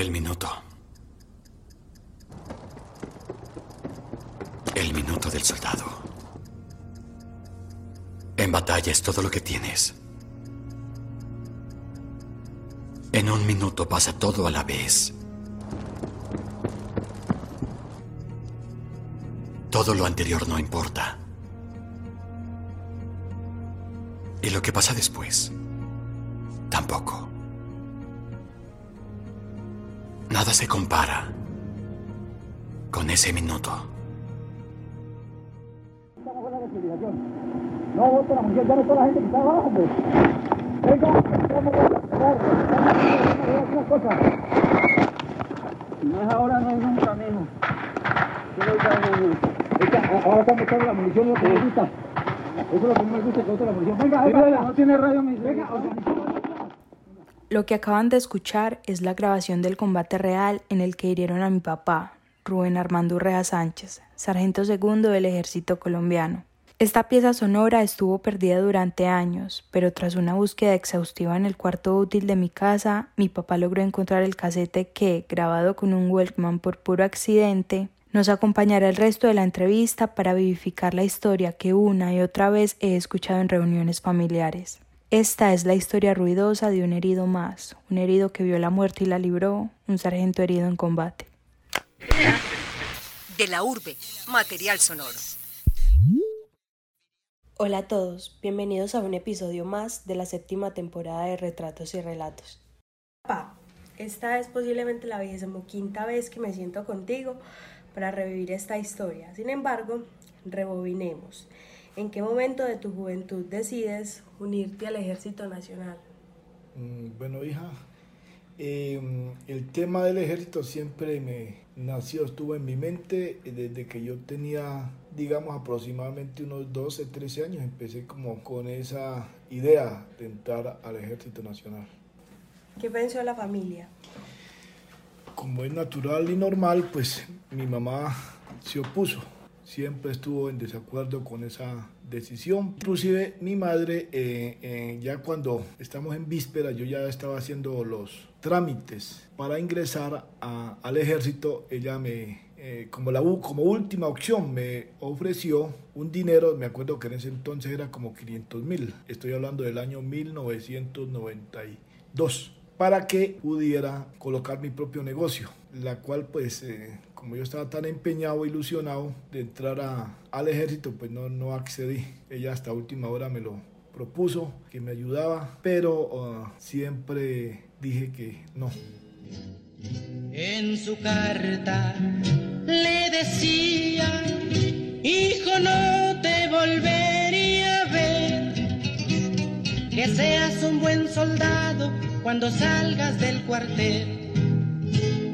El minuto. El minuto del soldado. En batalla es todo lo que tienes. En un minuto pasa todo a la vez. Todo lo anterior no importa. Y lo que pasa después, tampoco. Nada se compara con ese minuto. No vote la mujer, llame a toda la gente que está abajo, pues. Venga, vamos a una cosa. Si no es ahora, no es nunca, mijo. Yo voy a Venga, ahora estamos echando la munición lo que me gusta. Eso es lo que me gusta, que otra la munición. Venga, venga, no tiene radio, mi Venga, Lo que acaban de escuchar es la grabación del combate real en el que hirieron a mi papá, Rubén Armando Urrea Sánchez, sargento segundo del ejército colombiano. Esta pieza sonora estuvo perdida durante años, pero tras una búsqueda exhaustiva en el cuarto útil de mi casa, mi papá logró encontrar el casete que, grabado con un Walkman por puro accidente, nos acompañará el resto de la entrevista para vivificar la historia que una y otra vez he escuchado en reuniones familiares. Esta es la historia ruidosa de un herido más, un herido que vio la muerte y la libró, un sargento herido en combate. De la urbe, material sonoro. Hola a todos, bienvenidos a un episodio más de la séptima temporada de Retratos y Relatos. Papá, esta es posiblemente la quinta vez que me siento contigo para revivir esta historia. Sin embargo, rebobinemos. ¿En qué momento de tu juventud decides unirte al Ejército Nacional? Mm, bueno, hija, em, el tema del ejército siempre me nació, estuvo en mi mente desde que yo tenía digamos, aproximadamente unos 12, 13 años, empecé como con esa idea de entrar al Ejército Nacional. ¿Qué pensó la familia? Como es natural y normal, pues mi mamá se opuso. Siempre estuvo en desacuerdo con esa decisión. Inclusive mi madre, eh, eh, ya cuando estamos en víspera, yo ya estaba haciendo los trámites para ingresar al ejército. Ella me eh, como, la, como última opción me ofreció un dinero, me acuerdo que en ese entonces era como 500 mil, estoy hablando del año 1992, para que pudiera colocar mi propio negocio, la cual pues eh, como yo estaba tan empeñado, ilusionado de entrar al ejército, pues no, no accedí. Ella hasta última hora me lo propuso, que me ayudaba, pero uh, siempre dije que no. En su carta le decía, hijo, no te volvería a ver. Que seas un buen soldado cuando salgas del cuartel.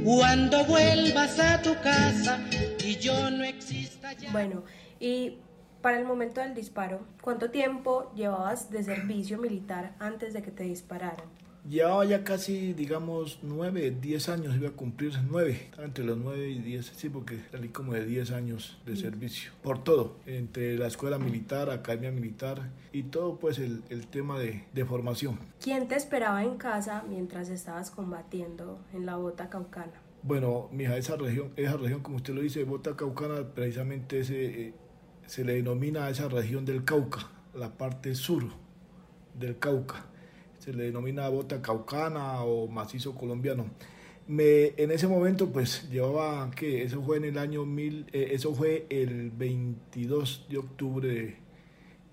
Cuando vuelvas a tu casa y yo no exista ya. Bueno, y para el momento del disparo, ¿cuánto tiempo llevabas de servicio militar antes de que te dispararan? Llevaba ya casi, digamos, nueve, diez años, iba a cumplir nueve, entre los nueve y diez, sí, porque salí como de diez años de servicio, por todo, entre la escuela militar, academia militar y todo, pues, el, el tema de, de, formación. ¿Quién te esperaba en casa mientras estabas combatiendo en la bota caucana? Bueno, mija, esa región, esa región, como usted lo dice, bota caucana, precisamente se, eh, se le denomina a esa región del Cauca, la parte sur del Cauca se le denomina bota caucana o macizo colombiano. Me, en ese momento pues llevaba que eso fue en el año mil, eh, eso fue el 22 de octubre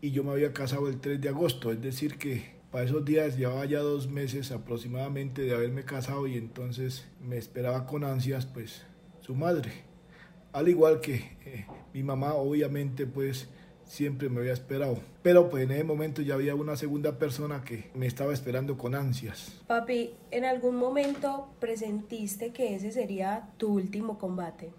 y yo me había casado el 3 de agosto, es decir que para esos días llevaba ya dos meses aproximadamente de haberme casado y entonces me esperaba con ansias pues su madre, al igual que eh, mi mamá obviamente pues siempre me había esperado. Pero pues en ese momento ya había una segunda persona que me estaba esperando con ansias. Papi, ¿en algún momento presentiste que ese sería tu último combate?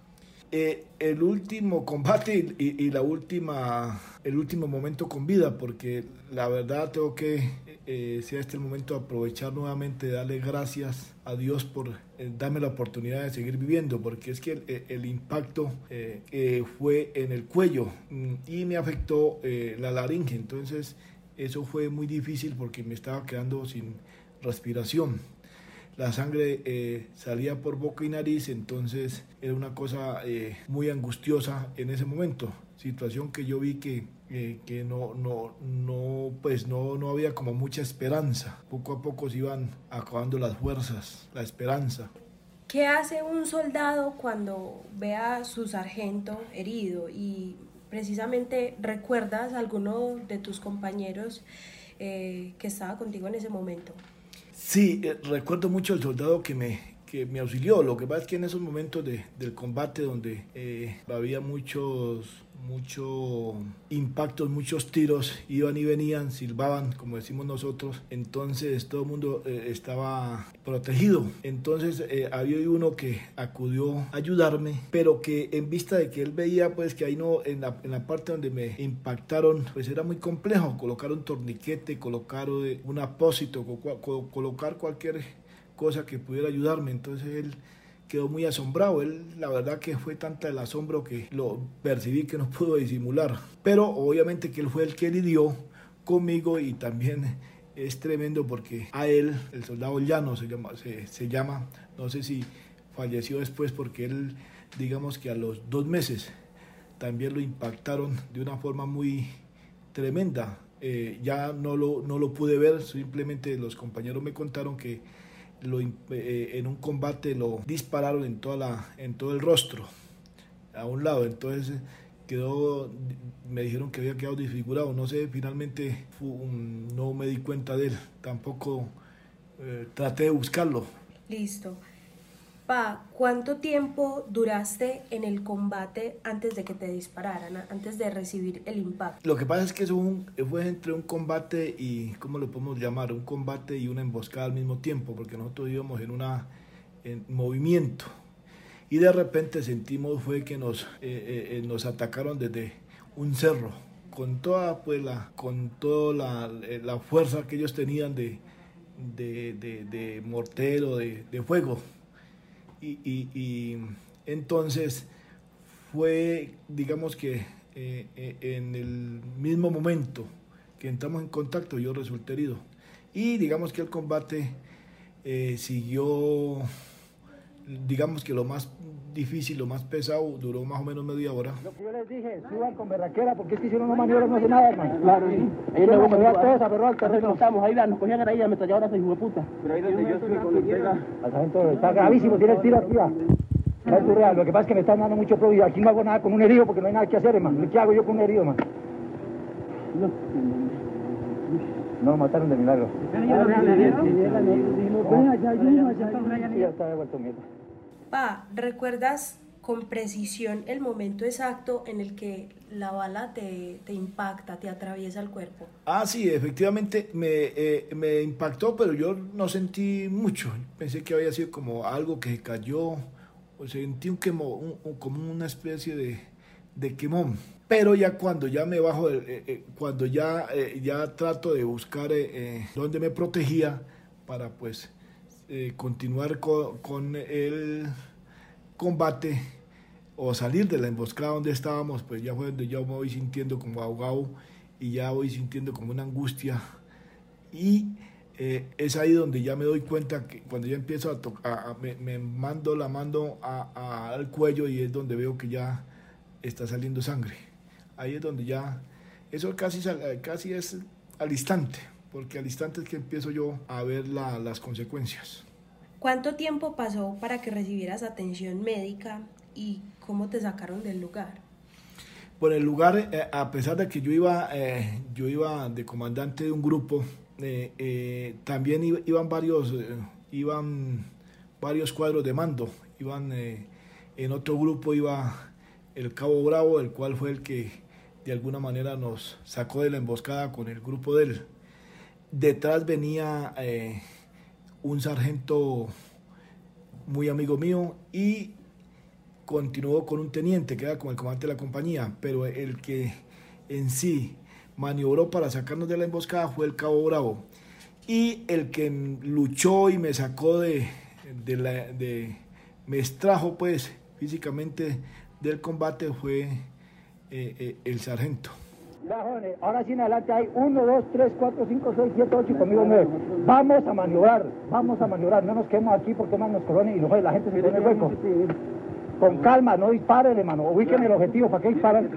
Eh, el último combate y, la última, el último momento con vida, porque la verdad tengo que, eh, sea este el momento, aprovechar nuevamente, darle gracias a Dios por eh, darme la oportunidad de seguir viviendo, porque es que el, impacto fue en el cuello mm, y me afectó la laringe, entonces eso fue muy difícil porque me estaba quedando sin respiración. La sangre eh, salía por boca y nariz, entonces era una cosa eh, muy angustiosa en ese momento, situación que yo vi que, eh, que no, no, no, pues no, no había como mucha esperanza, poco a poco se iban acabando las fuerzas, la esperanza. ¿Qué hace un soldado cuando ve a su sargento herido y precisamente recuerdas a alguno de tus compañeros que estaba contigo en ese momento? Sí, eh, recuerdo mucho el soldado que me, que me auxilió. Lo que pasa es que en esos momentos de, del combate donde eh, había muchos, mucho impactos, muchos tiros, iban y venían, silbaban, como decimos nosotros, entonces todo el mundo eh, estaba protegido. Entonces había uno que acudió a ayudarme, pero que en vista de que él veía pues que ahí no, en la, en la parte donde me impactaron, pues era muy complejo colocar un torniquete, colocar un apósito, colocar cualquier cosa que pudiera ayudarme. Entonces él quedó muy asombrado. Él, la verdad que fue tanta el asombro que lo percibí que no pudo disimular. Pero obviamente que él fue el que lidió conmigo y también es tremendo porque a él, el soldado llano se llama, se, se llama, no sé si falleció después porque él, digamos que a los dos meses también lo impactaron de una forma muy tremenda. Eh, ya no lo, no lo pude ver, simplemente los compañeros me contaron que lo, eh, en un combate lo dispararon en, toda la, en todo el rostro, a un lado. Entonces quedó, me dijeron que había quedado desfigurado. No sé, finalmente no me di cuenta de él. Tampoco eh, traté de buscarlo. Listo. Pa, ¿cuánto tiempo duraste en el combate antes de que te dispararan, antes de recibir el impacto? Lo que pasa es que es un, fue entre un combate y, ¿cómo lo podemos llamar? Un combate y una emboscada al mismo tiempo, porque nosotros íbamos en una en movimiento. Y de repente sentimos fue que nos, eh, eh, nos atacaron desde un cerro, con toda, pues, la, con toda la, eh, la fuerza que ellos tenían de, de, de, de mortero, de, de fuego y, entonces fue, digamos que eh, eh, en el mismo momento que entramos en contacto yo resulté herido. Y digamos que el combate eh, siguió, digamos que lo más difícil, lo más pesado, duró más o menos media hora. Lo que yo les dije, suban con berraquera, porque es que hicieron una maniobra no hace nada, hermano. Claro, sí. Ahí nos vamos a todos a perro al terreno. Estamos ahí, nos cogían ahí, me traía ahora ese hijo de puta. Pero ahí donde yo estoy con pega. Al sargento está gravísimo, tiene el tiro surreal. Lo que pasa es que me están dando mucho pro y aquí no hago nada con un herido porque no hay nada que hacer, hermano. ¿Qué hago yo con un herido, hermano? No. No, mataron de milagro. Pa, ¿recuerdas con precisión el momento exacto en el que la bala te, te impacta, te atraviesa el cuerpo? Ah, sí, efectivamente me, eh, me impactó, pero yo no sentí mucho. Pensé que había sido como algo que cayó, o sentí un quemo, un, como una especie de, de, quemón. Pero ya cuando ya me bajo, eh, eh, cuando ya, ya trato de buscar dónde me protegía para pues eh, continuar con, con, el combate o salir de la emboscada donde estábamos, pues ya fue donde yo me voy sintiendo como ahogado y ya voy sintiendo como una angustia. Y eh, es ahí donde ya me doy cuenta que cuando ya empiezo a tocar, me, mando la mando al cuello y es donde veo que ya está saliendo sangre. Ahí es donde ya, eso casi, casi es al instante porque al instante es que empiezo yo a ver la, las consecuencias. ¿Cuánto tiempo pasó para que recibieras atención médica y cómo te sacaron del lugar? Por el lugar, eh, a pesar de que yo iba, eh, yo iba de comandante de un grupo, eh, también iban varios, iban varios cuadros de mando. Iban, en otro grupo iba el Cabo Bravo, el cual fue el que de alguna manera nos sacó de la emboscada con el grupo de él. Detrás venía eh, un sargento muy amigo mío y continuó con un teniente que era como el comandante de la compañía, pero el que en sí maniobró para sacarnos de la emboscada fue el cabo Bravo. Y el que luchó y me sacó de, la, de me extrajo pues físicamente del combate fue eh, eh, el sargento. Ya, jóvenes, ahora sí en adelante hay 1, 2, 3, 4, 5, 6, 7, 8 y conmigo 9. Vamos a maniobrar, vamos a maniobrar. No nos quedemos aquí porque más nos colonen y luego la gente se pone hueco. Con calma, no disparen, hermano. Ubiquen el objetivo. ¿Para qué disparan?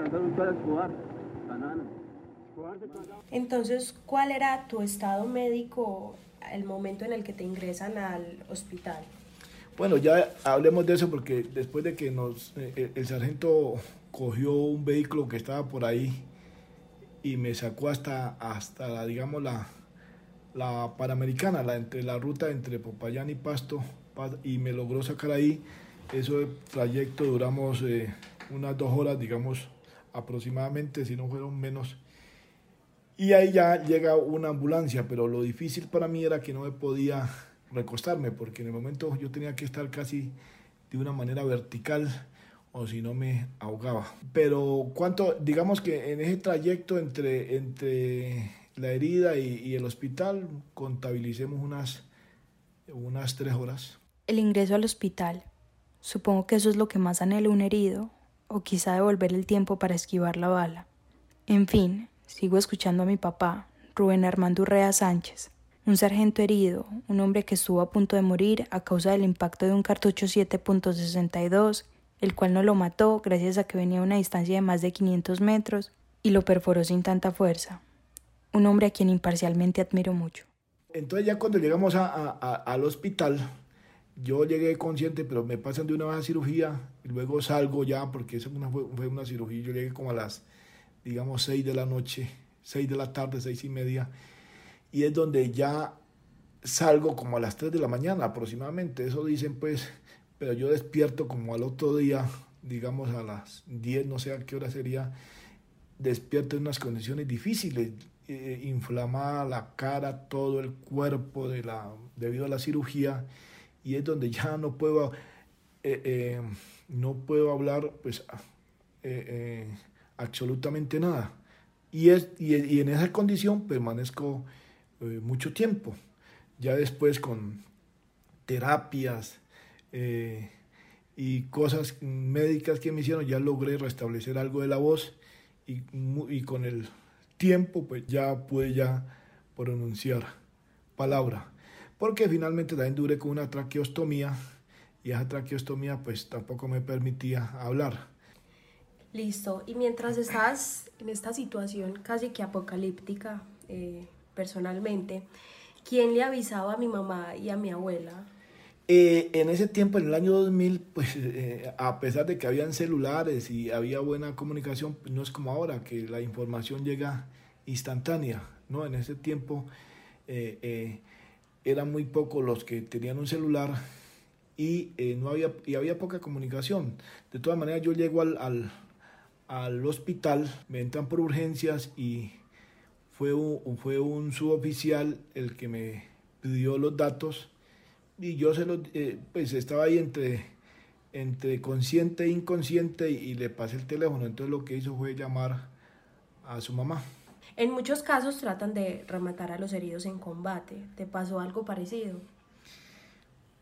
Entonces, ¿cuál era tu estado médico el momento en el que te ingresan al hospital? Bueno, ya hablemos de eso porque después de que nos eh, el sargento cogió un vehículo que estaba por ahí y me sacó hasta, hasta la, digamos, la, la Panamericana, la, entre, la ruta entre Popayán y Pasto, y me logró sacar ahí. Eso trayecto duramos eh, unas dos horas, digamos, aproximadamente, si no fueron menos. Y ahí ya llega una ambulancia, pero lo difícil para mí era que no me podía recostarme, porque en el momento yo tenía que estar casi de una manera vertical o si no me ahogaba. Pero cuánto, digamos que en ese trayecto entre, entre la herida y, el hospital, contabilicemos unas, unas tres horas. El ingreso al hospital. Supongo que eso es lo que más anhela un herido, o quizá devolver el tiempo para esquivar la bala. En fin, sigo escuchando a mi papá, Rubén Armando Urrea Sánchez, un sargento herido, un hombre que estuvo a punto de morir a causa del impacto de un cartucho 7.62 el cual no lo mató gracias a que venía a una distancia de más de 500 metros y lo perforó sin tanta fuerza. Un hombre a quien imparcialmente admiro mucho. Entonces ya cuando llegamos al hospital, yo llegué consciente, pero me pasan de una vez a cirugía y luego salgo ya porque esa fue, fue una cirugía. Yo llegué como a las, digamos, 6 de la noche, 6 de la tarde, seis y media, y es donde ya salgo como a las 3 de la mañana aproximadamente. Eso dicen pues pero yo despierto como al otro día, digamos a las 10, no sé a qué hora sería, despierto en unas condiciones difíciles, eh, inflamada la cara, todo el cuerpo de la, debido a la cirugía, y es donde ya no puedo, eh, eh, no puedo hablar pues absolutamente nada. Y, es, y, y, en esa condición permanezco mucho tiempo. Ya después con terapias, eh, y cosas médicas que me hicieron, ya logré restablecer algo de la voz y, y con el tiempo pues ya pude ya pronunciar palabra. Porque finalmente también duré con una traqueostomía y esa traqueostomía pues tampoco me permitía hablar. Listo, y mientras estás en esta situación casi que apocalíptica eh, personalmente, ¿quién le avisaba a mi mamá y a mi abuela eh, en ese tiempo, en el año 2000, pues eh, a pesar de que habían celulares y había buena comunicación, pues, no es como ahora, que la información llega instantánea, ¿no? En ese tiempo eh, eran muy pocos los que tenían un celular y, no había, y había poca comunicación. De todas maneras, yo llego al, al, al hospital, me entran por urgencias y fue un, fue un suboficial el que me pidió los datos y yo se lo, eh, pues estaba ahí entre, entre consciente e inconsciente y, le pasé el teléfono. Entonces lo que hizo fue llamar a su mamá. En muchos casos tratan de rematar a los heridos en combate. ¿Te pasó algo parecido?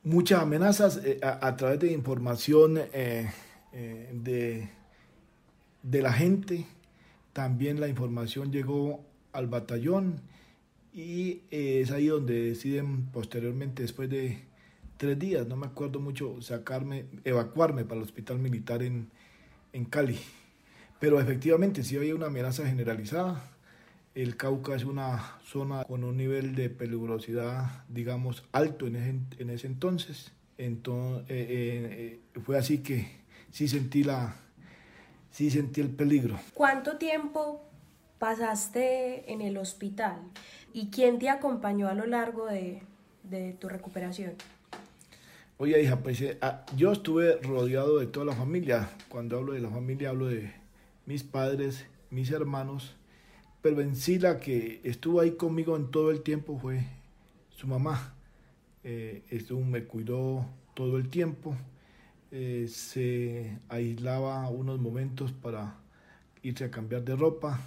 Muchas amenazas eh, a, través de información eh, de, de la gente. También la información llegó al batallón y eh, es ahí donde deciden posteriormente, después de tres días, no me acuerdo mucho, sacarme, evacuarme para el hospital militar en, en Cali. Pero efectivamente sí había una amenaza generalizada. El Cauca es una zona con un nivel de peligrosidad, digamos, alto en ese, en ese entonces. Entonces, eh, eh, fue así que sí sentí, la, sí sentí el peligro. ¿Cuánto tiempo pasaste en el hospital y quién te acompañó a lo largo de, tu recuperación? Oye, hija, pues eh, ah, yo estuve rodeado de toda la familia. Cuando hablo de la familia, hablo de mis padres, mis hermanos. Pero en sí la que estuvo ahí conmigo en todo el tiempo fue su mamá. Eh, estuvo, me cuidó todo el tiempo. Eh, se aislaba unos momentos para irse a cambiar de ropa,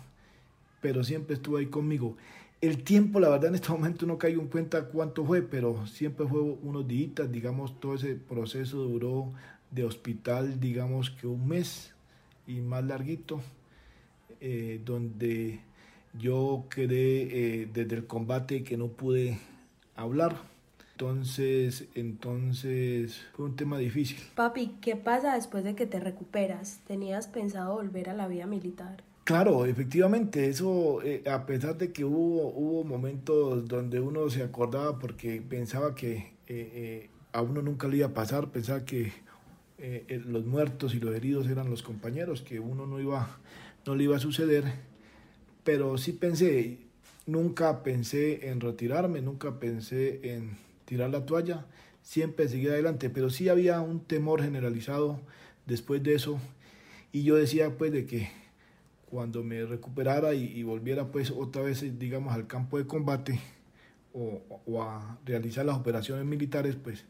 pero siempre estuvo ahí conmigo. El tiempo, la verdad, en este momento no caigo en cuenta cuánto fue, pero siempre fue unos días, digamos, todo ese proceso duró de hospital, digamos que un mes y más larguito. eh, donde yo quedé eh, desde el combate que no pude hablar. Entonces, entonces fue un tema difícil. Papi, ¿qué pasa después de que te recuperas? ¿Tenías pensado volver a la vida militar? Claro, efectivamente, eso, eh, a pesar de que hubo, hubo momentos donde uno se acordaba porque pensaba que eh, eh, a uno nunca le iba a pasar, pensaba que los muertos y los heridos eran los compañeros, que uno no iba, no le iba a suceder, pero sí pensé, nunca pensé en retirarme, nunca pensé en tirar la toalla, siempre seguir adelante, pero sí había un temor generalizado después de eso y yo decía pues de que cuando me recuperara y, volviera pues otra vez digamos al campo de combate o, a realizar las operaciones militares pues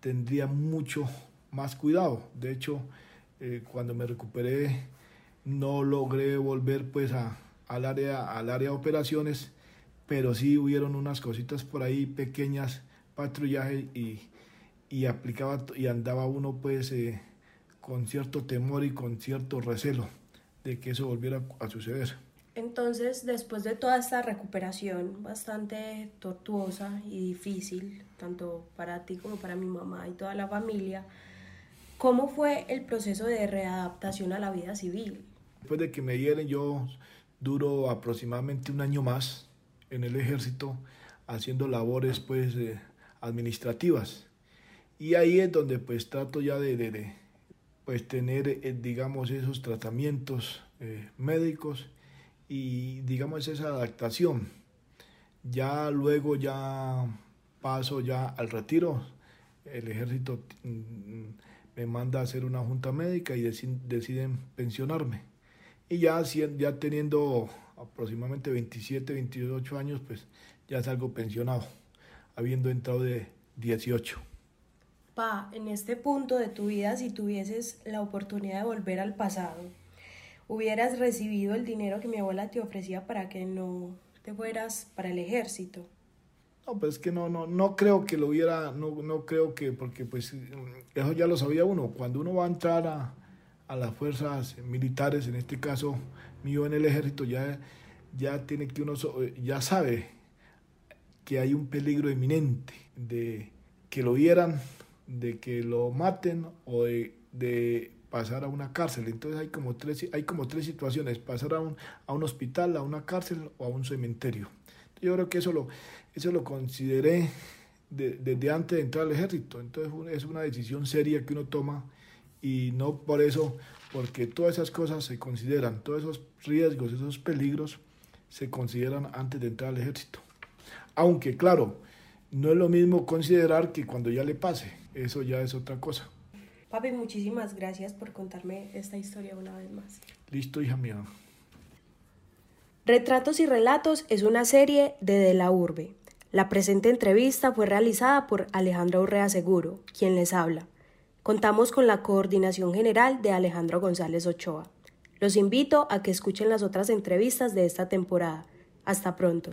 tendría mucho más cuidado. De hecho, eh, cuando me recuperé no logré volver pues a, al, área, al área de operaciones, pero sí hubieron unas cositas por ahí pequeñas patrullaje y, y aplicaba y andaba uno pues eh, con cierto temor y con cierto recelo de que eso volviera a suceder. Entonces, después de toda esta recuperación bastante tortuosa y difícil, tanto para ti como para mi mamá y toda la familia, ¿cómo fue el proceso de readaptación a la vida civil? Después de que me hieren, yo duro aproximadamente un año más en el ejército haciendo labores pues administrativas. Y ahí es donde pues trato ya de, de, pues tener, eh, digamos, esos tratamientos eh, médicos y, digamos, esa adaptación. Ya luego ya paso ya al retiro. El ejército mm, me manda a hacer una junta médica y deciden pensionarme. Y ya, ya teniendo aproximadamente 27, 28 años, pues ya salgo pensionado, habiendo entrado de 18. En este punto de tu vida, si tuvieses la oportunidad de volver al pasado, hubieras recibido el dinero que mi abuela te ofrecía para que no te fueras para el ejército. No, pues es que no, no, no creo que lo hubiera, no, no creo que, porque pues eso ya lo sabía uno. Cuando uno va a entrar a, a las fuerzas militares, en este caso mío en el ejército, ya, ya tiene que uno, ya sabe que hay un peligro inminente de que lo hieran, de que lo maten o de, pasar a una cárcel. Entonces hay como tres, hay como tres situaciones, pasar a un, a un hospital, a una cárcel o a un cementerio. Yo creo que eso lo, eso lo consideré desde antes de entrar al ejército. Entonces es una decisión seria que uno toma y no por eso, porque todas esas cosas se consideran, todos esos riesgos, esos peligros se consideran antes de entrar al ejército. Aunque, claro, no es lo mismo considerar que cuando ya le pase. Eso ya es otra cosa. Papi, muchísimas gracias por contarme esta historia una vez más. Listo, hija mía. Retratos y Relatos es una serie de De la Urbe. La presente entrevista fue realizada por Alejandro Urrea Seguro, quien les habla. Contamos con la coordinación general de Alejandro González Ochoa. Los invito a que escuchen las otras entrevistas de esta temporada. Hasta pronto